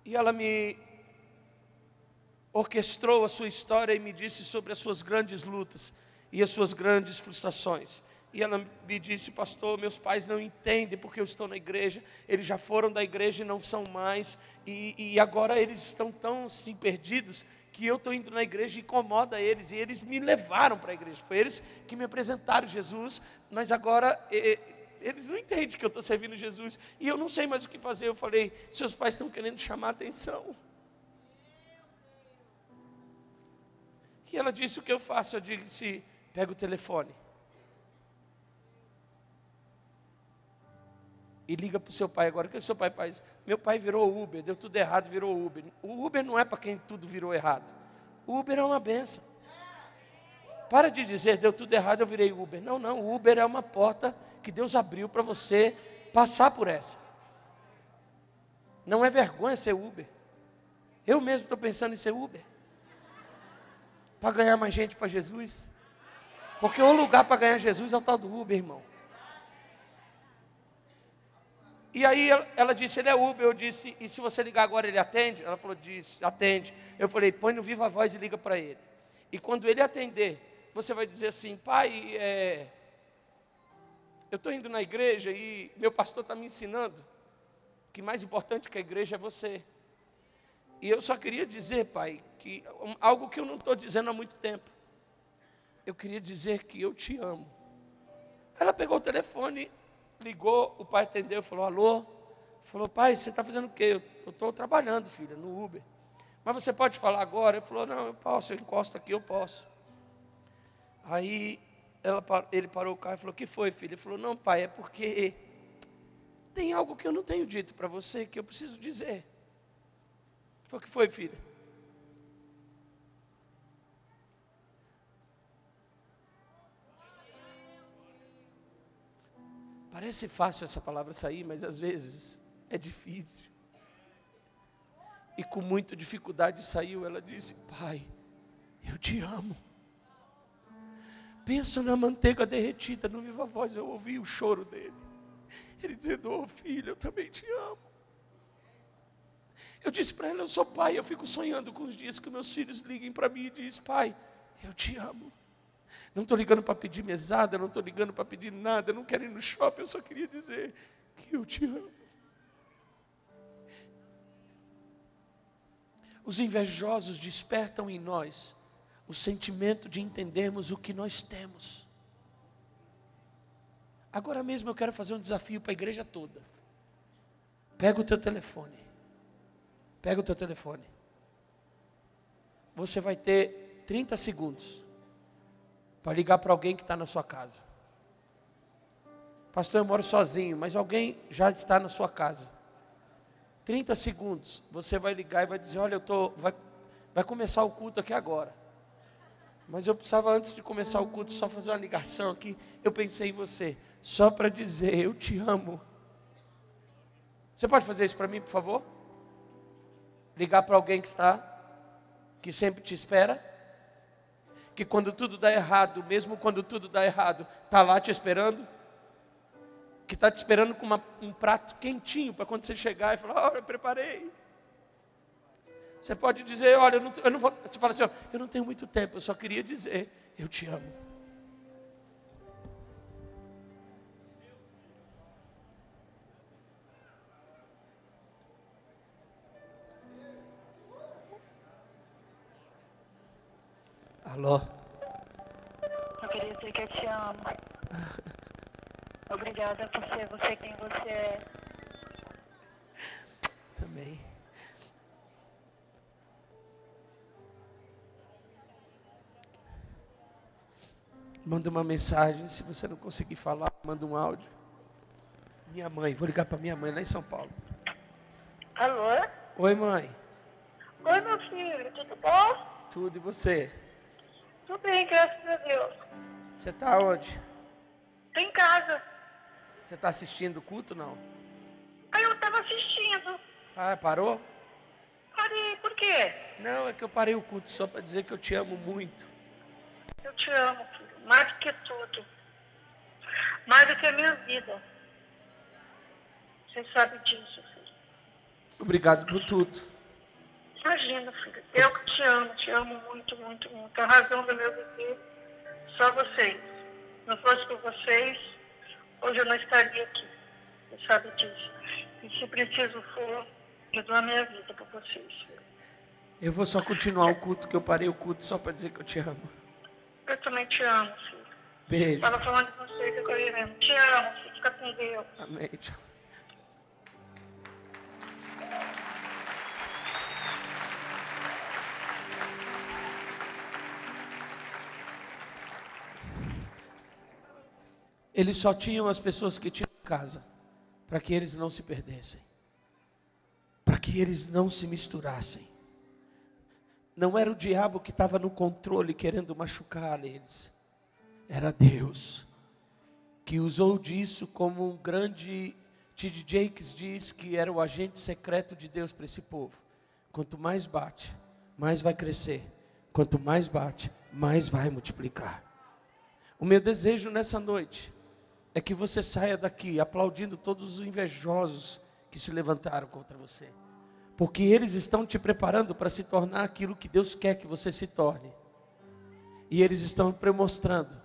E ela me orquestrou a sua história e me disse sobre as suas grandes lutas e as suas grandes frustrações. E ela me disse, pastor, meus pais não entendem porque eu estou na igreja, eles já foram da igreja e não são mais, e, e agora eles estão tão assim perdidos que eu estou indo na igreja e incomoda eles, e eles me levaram para a igreja. Foi eles que me apresentaram Jesus, mas agora eles não entendem que eu estou servindo Jesus. E eu não sei mais o que fazer. Eu falei, seus pais estão querendo chamar atenção. E ela disse: O que eu faço? Eu disse: Pega o telefone. E liga para o seu pai agora. O que o seu pai faz? Meu pai virou Uber, deu tudo errado, virou Uber. O Uber não é para quem tudo virou errado. O Uber é uma benção. Para de dizer, deu tudo errado, eu virei Uber. Não, não, o Uber é uma porta que Deus abriu para você passar por essa. Não é vergonha ser Uber. Eu mesmo estou pensando em ser Uber. Para ganhar mais gente para Jesus. Porque o lugar para ganhar Jesus é o tal do Uber, irmão. E aí ela disse, ele é Uber. Eu disse, e se você ligar agora ele atende? Ela falou, disse, atende. Eu falei, põe no viva voz e liga para ele. E quando ele atender, você vai dizer assim, pai, é, eu estou indo na igreja e meu pastor está me ensinando que mais importante que a igreja é você. E eu só queria dizer, pai, que algo que eu não estou dizendo há muito tempo. Eu queria dizer que eu te amo. Ela pegou o telefone, ligou, o pai atendeu, falou, alô. Falou, pai, você está fazendo o quê? Eu estou trabalhando, filha, no Uber. Mas você pode falar agora? Ele falou, não, eu posso, eu encosto aqui, eu posso. Aí ela, ele parou o carro e falou: que foi, filho? Ele falou: Não, pai, é porque tem algo que eu não tenho dito para você que eu preciso dizer. Ele falou: que foi, filho? Parece fácil essa palavra sair, mas às vezes é difícil. E com muita dificuldade saiu. Ela disse: Pai, eu te amo. Pensa na manteiga derretida, no viva voz, eu ouvi o choro dele. Ele dizendo: oh, filho, eu também te amo. Eu disse para ela: Eu sou pai, eu fico sonhando com os dias que meus filhos liguem para mim e dizem: Pai, eu te amo. Não estou ligando para pedir mesada, não estou ligando para pedir nada, não quero ir no shopping, eu só queria dizer que eu te amo. Os invejosos despertam em nós o sentimento de entendermos o que nós temos. Agora mesmo eu quero fazer um desafio para a igreja toda. Pega o teu telefone. Pega o teu telefone. Você vai ter 30 segundos para ligar para alguém que está na sua casa. Pastor, eu moro sozinho, mas alguém já está na sua casa. 30 segundos, você vai ligar e vai dizer: Olha, eu tô, vai, vai começar o culto aqui agora. Mas eu precisava, antes de começar o culto, só fazer uma ligação aqui. Eu pensei em você, só para dizer: Eu te amo. Você pode fazer isso para mim, por favor? Ligar para alguém que está, que sempre te espera. Que quando tudo dá errado, mesmo quando tudo dá errado, está lá te esperando. Que está te esperando com uma, um prato quentinho para quando você chegar e falar: Olha, eu preparei. Você pode dizer, olha, eu não, eu não vou. Você fala assim, ó, eu não tenho muito tempo, eu só queria dizer, eu te amo. Alô? Eu queria dizer que eu te amo. Obrigada por ser você quem você é. Também. Manda uma mensagem. Se você não conseguir falar, manda um áudio. Minha mãe, vou ligar para minha mãe lá em São Paulo. Alô? Oi, mãe. Oi, meu filho, tudo bom? Tudo, e você? Tudo bem, graças a Deus. Você está onde? Tô em casa. Você está assistindo o culto, não? Aí eu estava assistindo. Ah, parou? Parei, por quê? Não, é que eu parei o culto só para dizer que eu te amo muito. Eu te amo, filho mais do que tudo, mais do que a minha vida. Você sabe disso, filho. Obrigado por tudo. Imagina, filho. Eu que te amo, te amo muito, muito, muito. A razão do meu viver, só vocês. Não fosse por vocês, hoje eu não estaria aqui. Você sabe disso. E se preciso for, eu dou a minha vida para vocês. Eu vou só continuar o culto, que eu parei o culto só para dizer que eu te amo. Eu também te amo, filho. Beijo. Tava falando com você que eu ia Te amo, filho. Fica com Deus. Amém. Tchau. Eles só tinham as pessoas que tinham casa, para que eles não se perdessem, para que eles não se misturassem. Não era o diabo que estava no controle querendo machucar eles, era Deus que usou disso como um grande. T.D. Jakes diz que era o agente secreto de Deus para esse povo. Quanto mais bate, mais vai crescer. Quanto mais bate, mais vai multiplicar. O meu desejo nessa noite é que você saia daqui aplaudindo todos os invejosos que se levantaram contra você. Porque eles estão te preparando para se tornar aquilo que Deus quer que você se torne. E eles estão mostrando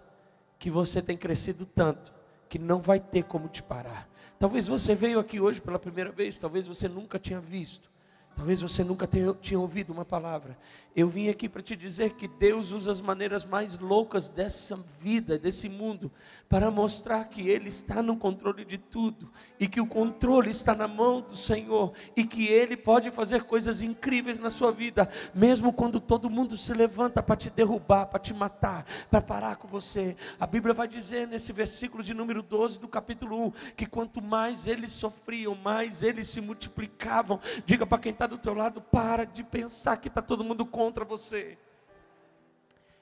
que você tem crescido tanto que não vai ter como te parar. Talvez você veio aqui hoje pela primeira vez, talvez você nunca tinha visto. Talvez você nunca tenha, tinha ouvido uma palavra. Eu vim aqui para te dizer que Deus usa as maneiras mais loucas dessa vida, desse mundo, para mostrar que Ele está no controle de tudo e que o controle está na mão do Senhor e que Ele pode fazer coisas incríveis na sua vida, mesmo quando todo mundo se levanta para te derrubar, para te matar, para parar com você. A Bíblia vai dizer nesse versículo de número 12 do capítulo 1 que quanto mais eles sofriam, mais eles se multiplicavam. Diga para quem está do teu lado, para de pensar que está todo mundo contra você.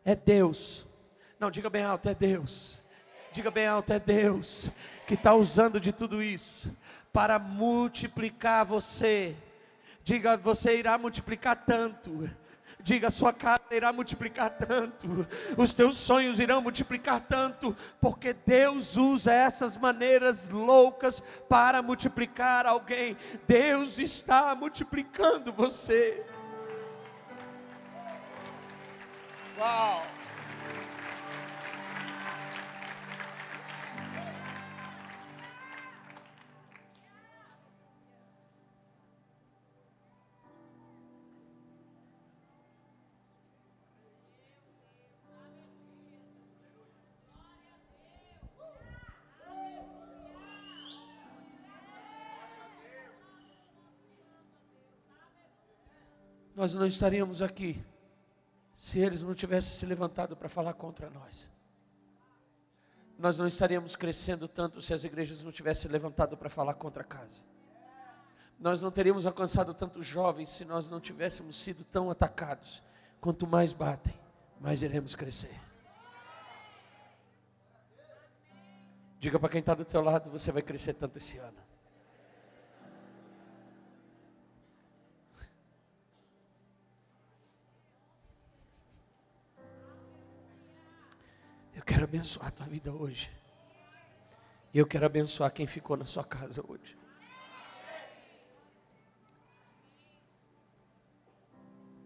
É Deus. Não, diga bem alto, é Deus. Diga bem alto, é Deus que está usando de tudo isso para multiplicar você. Diga, você irá multiplicar tanto Diga, sua casa irá multiplicar tanto, os teus sonhos irão multiplicar tanto, porque Deus usa essas maneiras loucas para multiplicar alguém. Deus está multiplicando você. Uau! Nós não estaríamos aqui se eles não tivessem se levantado para falar contra nós. Nós não estaríamos crescendo tanto se as igrejas não tivessem levantado para falar contra a casa. Nós não teríamos alcançado tantos jovens se nós não tivéssemos sido tão atacados. Quanto mais batem, mais iremos crescer. Diga para quem está do teu lado, você vai crescer tanto esse ano. Quero abençoar a tua vida hoje. E eu quero abençoar quem ficou na sua casa hoje.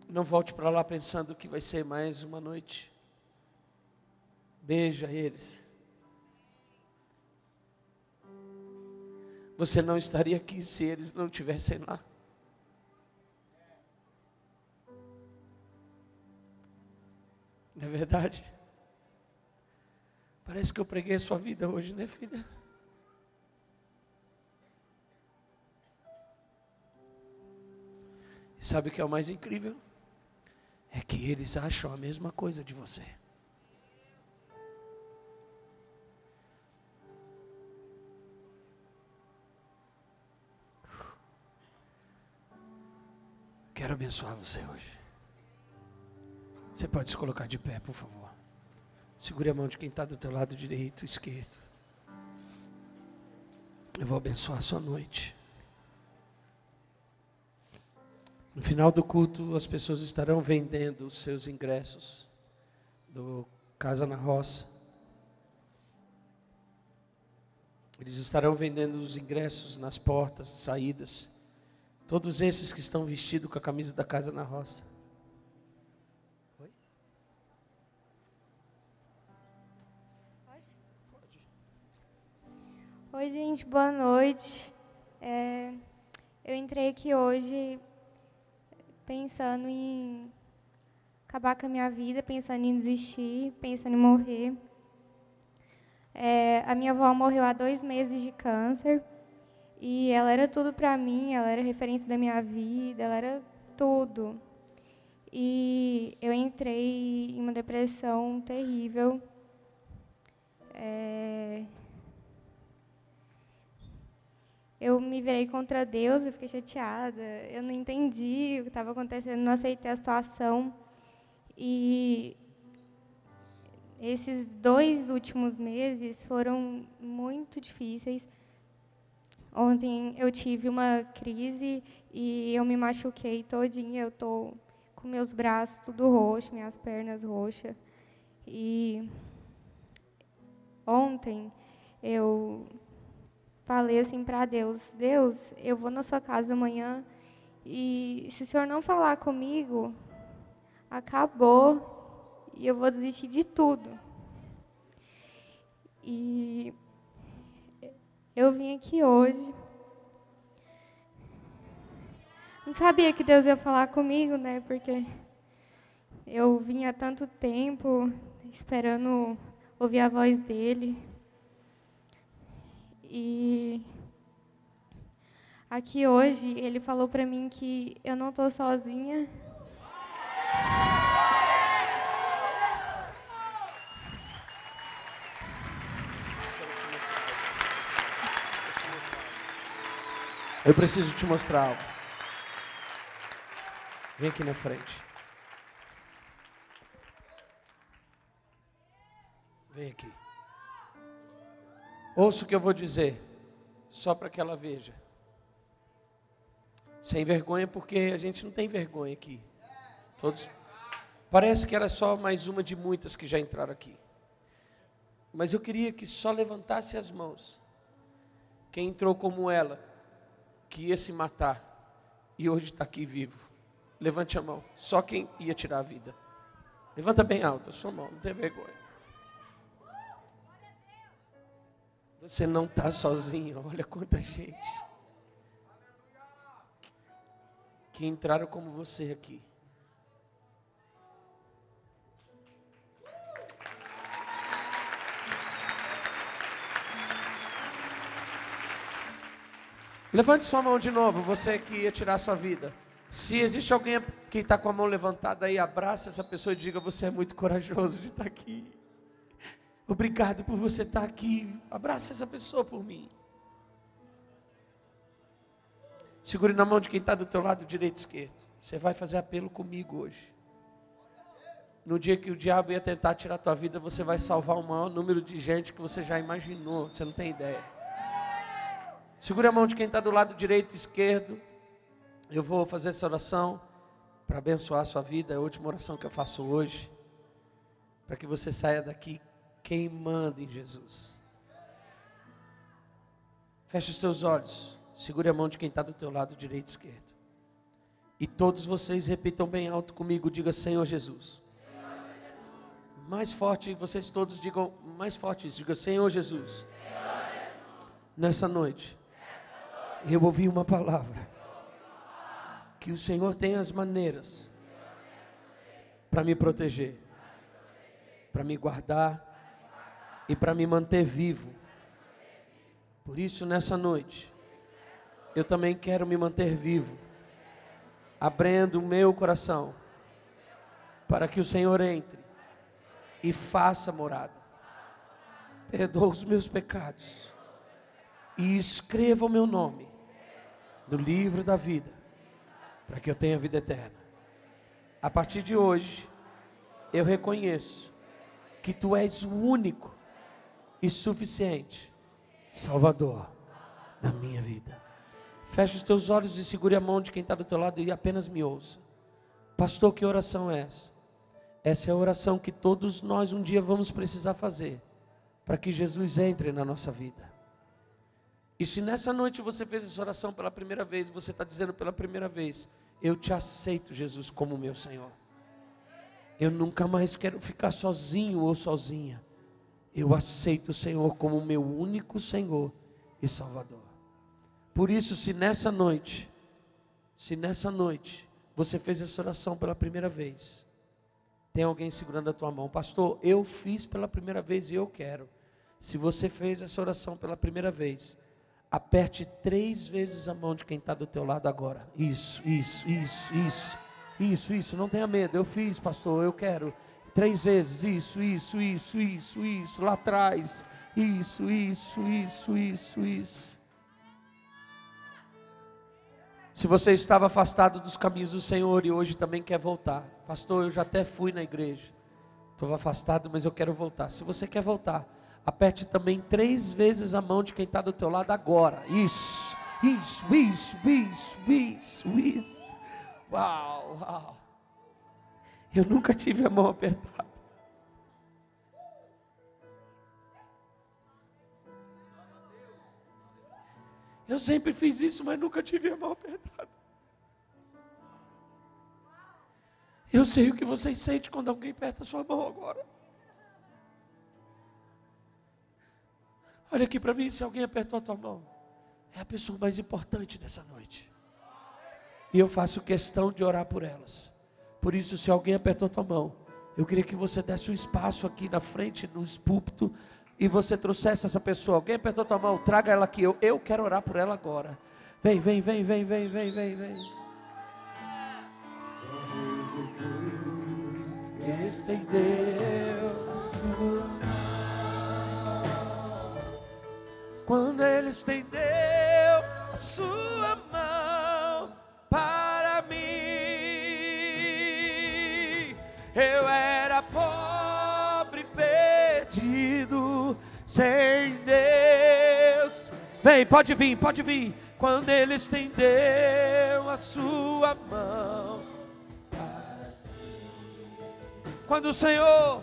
Não volte para lá pensando que vai ser mais uma noite. Beija eles. Você não estaria aqui se eles não estivessem lá. Não é verdade? Parece que eu preguei a sua vida hoje, né, filha? E sabe o que é o mais incrível? É que eles acham a mesma coisa de você. Quero abençoar você hoje. Você pode se colocar de pé, por favor. Segure a mão de quem está do teu lado direito, esquerdo. Eu vou abençoar a sua noite. No final do culto, as pessoas estarão vendendo os seus ingressos do Casa na Roça. Eles estarão vendendo os ingressos nas portas, saídas. Todos esses que estão vestidos com a camisa da Casa na Roça. Oi, gente, boa noite. É, eu entrei aqui hoje pensando em acabar com a minha vida, pensando em desistir, pensando em morrer. É, a minha avó morreu há dois meses de câncer e ela era tudo para mim, ela era referência da minha vida, ela era tudo. E eu entrei em uma depressão terrível. É... Eu me virei contra Deus, eu fiquei chateada, eu não entendi o que estava acontecendo, não aceitei a situação. E esses dois últimos meses foram muito difíceis. Ontem eu tive uma crise e eu me machuquei todinha, eu tô com meus braços tudo roxo, minhas pernas roxas. E ontem eu falei assim para Deus: Deus, eu vou na sua casa amanhã e se o senhor não falar comigo, acabou e eu vou desistir de tudo. E eu vim aqui hoje. Não sabia que Deus ia falar comigo, né? Porque eu vinha tanto tempo esperando ouvir a voz dele. E aqui hoje ele falou para mim que eu não estou sozinha. Eu preciso te mostrar algo. Vem aqui na frente. Vem aqui. Ouça o que eu vou dizer, só para que ela veja. Sem vergonha, porque a gente não tem vergonha aqui. Todos. Parece que era só mais uma de muitas que já entraram aqui. Mas eu queria que só levantasse as mãos. Quem entrou como ela, que ia se matar e hoje está aqui vivo. Levante a mão. Só quem ia tirar a vida. Levanta bem alto a sua mão, não tem vergonha. Você não está sozinho, olha quanta gente. Que entraram como você aqui. Levante sua mão de novo, você que ia tirar sua vida. Se existe alguém que está com a mão levantada aí, abraça essa pessoa e diga: Você é muito corajoso de estar tá aqui. Obrigado por você estar aqui. Abraça essa pessoa por mim. Segure na mão de quem está do teu lado direito e esquerdo. Você vai fazer apelo comigo hoje. No dia que o diabo ia tentar tirar a tua vida, você vai salvar o maior número de gente que você já imaginou. Você não tem ideia. Segure a mão de quem está do lado direito e esquerdo. Eu vou fazer essa oração para abençoar a sua vida. É a última oração que eu faço hoje. Para que você saia daqui queimando em Jesus. Feche os teus olhos. Segure a mão de quem está do teu lado direito e esquerdo. E todos vocês repitam bem alto comigo. Diga Senhor Jesus. Mais forte, vocês todos digam mais forte isso. Diga Senhor Jesus. Senhor Jesus. Nessa noite eu ouvi uma palavra. Que o Senhor tem as maneiras para me proteger, para me guardar e para me manter vivo. Por isso, nessa noite, eu também quero me manter vivo, abrindo o meu coração para que o Senhor entre e faça morada. Perdoa os meus pecados e escreva o meu nome no livro da vida, para que eu tenha vida eterna. A partir de hoje, eu reconheço que tu és o único e suficiente Salvador da minha vida. Feche os teus olhos e segure a mão de quem está do teu lado e apenas me ouça. Pastor, que oração é essa? Essa é a oração que todos nós um dia vamos precisar fazer para que Jesus entre na nossa vida. E se nessa noite você fez essa oração pela primeira vez, você está dizendo pela primeira vez: Eu te aceito, Jesus, como meu Senhor. Eu nunca mais quero ficar sozinho ou sozinha. Eu aceito o Senhor como meu único Senhor e Salvador. Por isso, se nessa noite, se nessa noite você fez essa oração pela primeira vez, tem alguém segurando a tua mão, pastor, eu fiz pela primeira vez e eu quero. Se você fez essa oração pela primeira vez, aperte três vezes a mão de quem está do teu lado agora. Isso, isso, isso, isso, isso, isso. Não tenha medo. Eu fiz, pastor. Eu quero três vezes. Isso, isso, isso, isso, isso. Lá atrás. Isso, isso, isso, isso, isso. Se você estava afastado dos caminhos do Senhor e hoje também quer voltar, pastor, eu já até fui na igreja, estou afastado, mas eu quero voltar. Se você quer voltar, aperte também três vezes a mão de quem está do teu lado agora. Isso, isso, isso, isso, isso, isso. Uau, uau. Eu nunca tive a mão apertada. Eu sempre fiz isso, mas nunca tive a mão apertada. Eu sei o que vocês sentem quando alguém aperta a sua mão agora. Olha aqui para mim, se alguém apertou a tua mão, é a pessoa mais importante nessa noite. E eu faço questão de orar por elas. Por isso, se alguém apertou a tua mão, eu queria que você desse um espaço aqui na frente, no púlpito, e você trouxesse essa pessoa, alguém apertou tua mão, traga ela aqui, eu, eu quero orar por ela agora. Vem, vem, vem, vem, vem, vem, vem, vem. Estendeu quando ele estendeu a sua eu era pobre, perdido, sem Deus. Vem, pode vir, pode vir. Quando ele estendeu a sua mão. Quando o Senhor,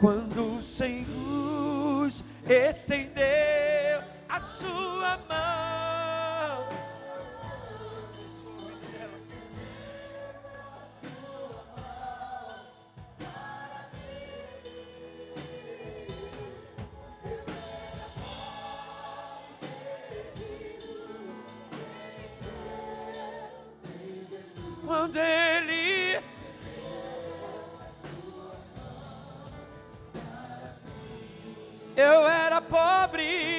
quando o Senhor estendeu a sua mão. Quando ele eu era pobre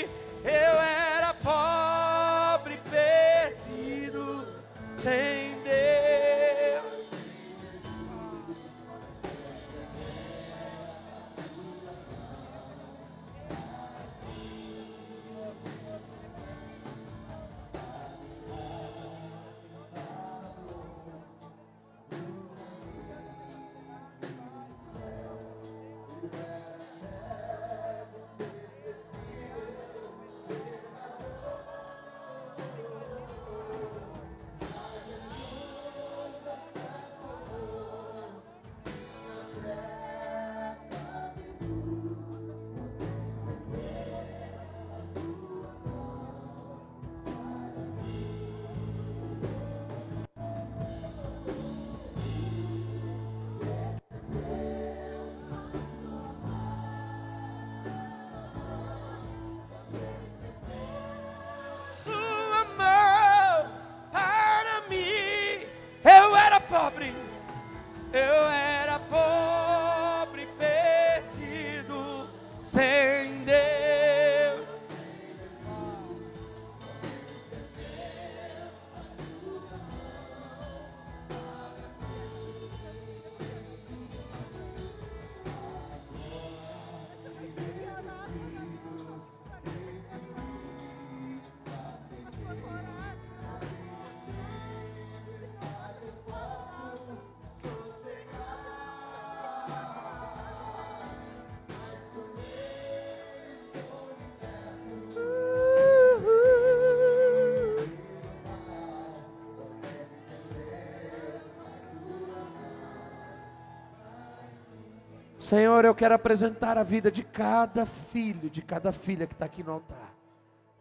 Senhor, eu quero apresentar a vida de cada filho, de cada filha que está aqui no altar.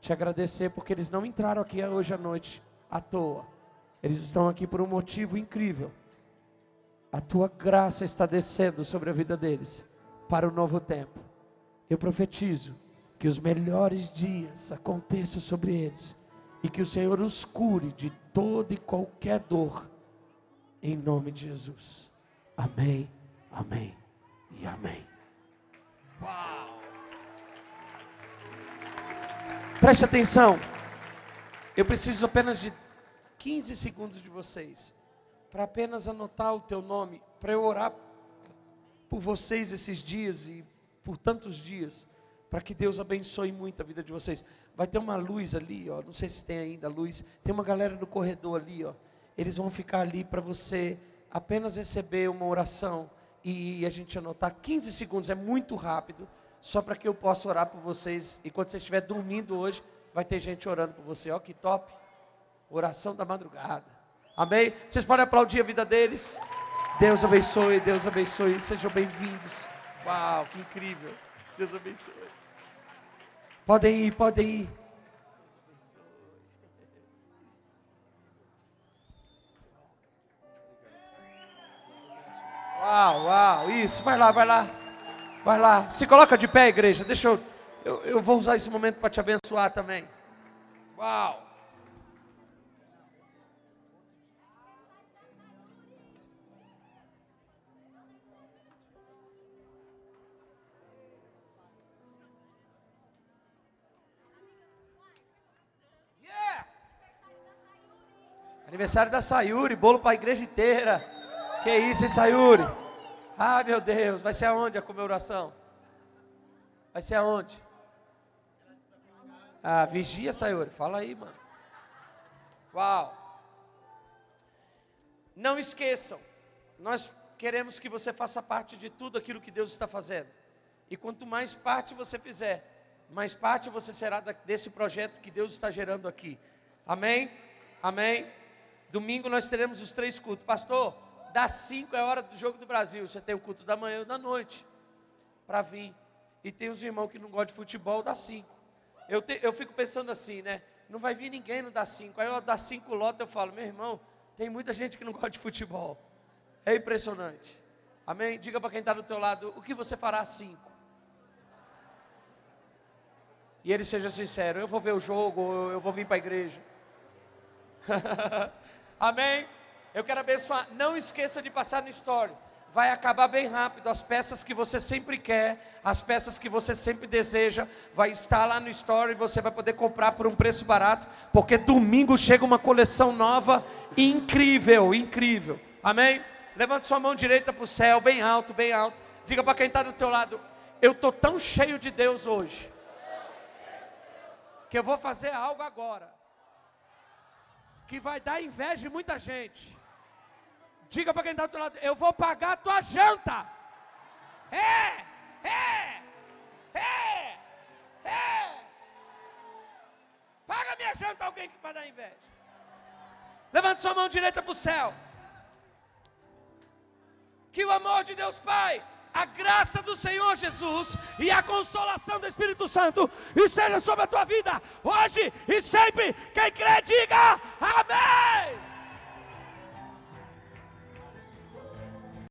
Te agradecer porque eles não entraram aqui hoje à noite à toa. Eles estão aqui por um motivo incrível. A tua graça está descendo sobre a vida deles para o novo tempo. Eu profetizo que os melhores dias aconteçam sobre eles e que o Senhor os cure de toda e qualquer dor, em nome de Jesus. Amém, amém e amém. Uau! Preste atenção. Eu preciso apenas de 15 segundos de vocês para apenas anotar o teu nome, para eu orar por vocês esses dias e por tantos dias, para que Deus abençoe muito a vida de vocês. Vai ter uma luz ali, ó, não sei se tem ainda luz. Tem uma galera no corredor ali, ó. Eles vão ficar ali para você apenas receber uma oração e a gente anotar 15 segundos, é muito rápido, só para que eu possa orar por vocês. E quando você estiver dormindo hoje, vai ter gente orando por você. Ó, que top! Oração da madrugada. Amém? Vocês podem aplaudir a vida deles. Deus abençoe, Deus abençoe. Sejam bem-vindos. Uau, que incrível. Deus abençoe. Podem ir, podem ir. Uau, uau, isso, vai lá, vai lá. Vai lá. Se coloca de pé, igreja. Deixa eu. Eu, eu vou usar esse momento para te abençoar também. Uau. Aniversário da Sayuri, bolo para a igreja inteira. Que isso, hein, Sayuri? Ah, meu Deus, vai ser aonde a comemoração? Vai ser aonde? Ah, vigia, Sayuri. Fala aí, mano. Uau. Não esqueçam, nós queremos que você faça parte de tudo aquilo que Deus está fazendo. E quanto mais parte você fizer, mais parte você será desse projeto que Deus está gerando aqui. Amém? Amém? Domingo nós teremos os três cultos. Pastor, das cinco é hora do jogo do Brasil. Você tem o culto da manhã e da noite para vir. E tem os irmãos que não gostam de futebol, dá cinco. Eu, te, eu fico pensando assim, né? Não vai vir ninguém no dá cinco. Aí eu dá cinco lotas, eu falo, meu irmão, tem muita gente que não gosta de futebol. É impressionante. Amém? Diga para quem está do teu lado, o que você fará às cinco? E ele seja sincero, eu vou ver o jogo, eu vou vir para a igreja. Amém? Eu quero abençoar. Não esqueça de passar no story. Vai acabar bem rápido. As peças que você sempre quer, as peças que você sempre deseja, vai estar lá no story. Você vai poder comprar por um preço barato, porque domingo chega uma coleção nova, incrível, incrível. Amém? Levante sua mão direita para o céu, bem alto, bem alto. Diga para quem está do teu lado: Eu estou tão cheio de Deus hoje, que eu vou fazer algo agora que vai dar inveja de muita gente. Diga para quem está do outro lado, eu vou pagar a tua janta. É, é, é, é. Paga minha janta alguém que vai dar inveja. Levante sua mão direita para o céu. Que o amor de Deus Pai a graça do Senhor Jesus e a consolação do Espírito Santo esteja sobre a tua vida, hoje e sempre. Quem crê, diga amém.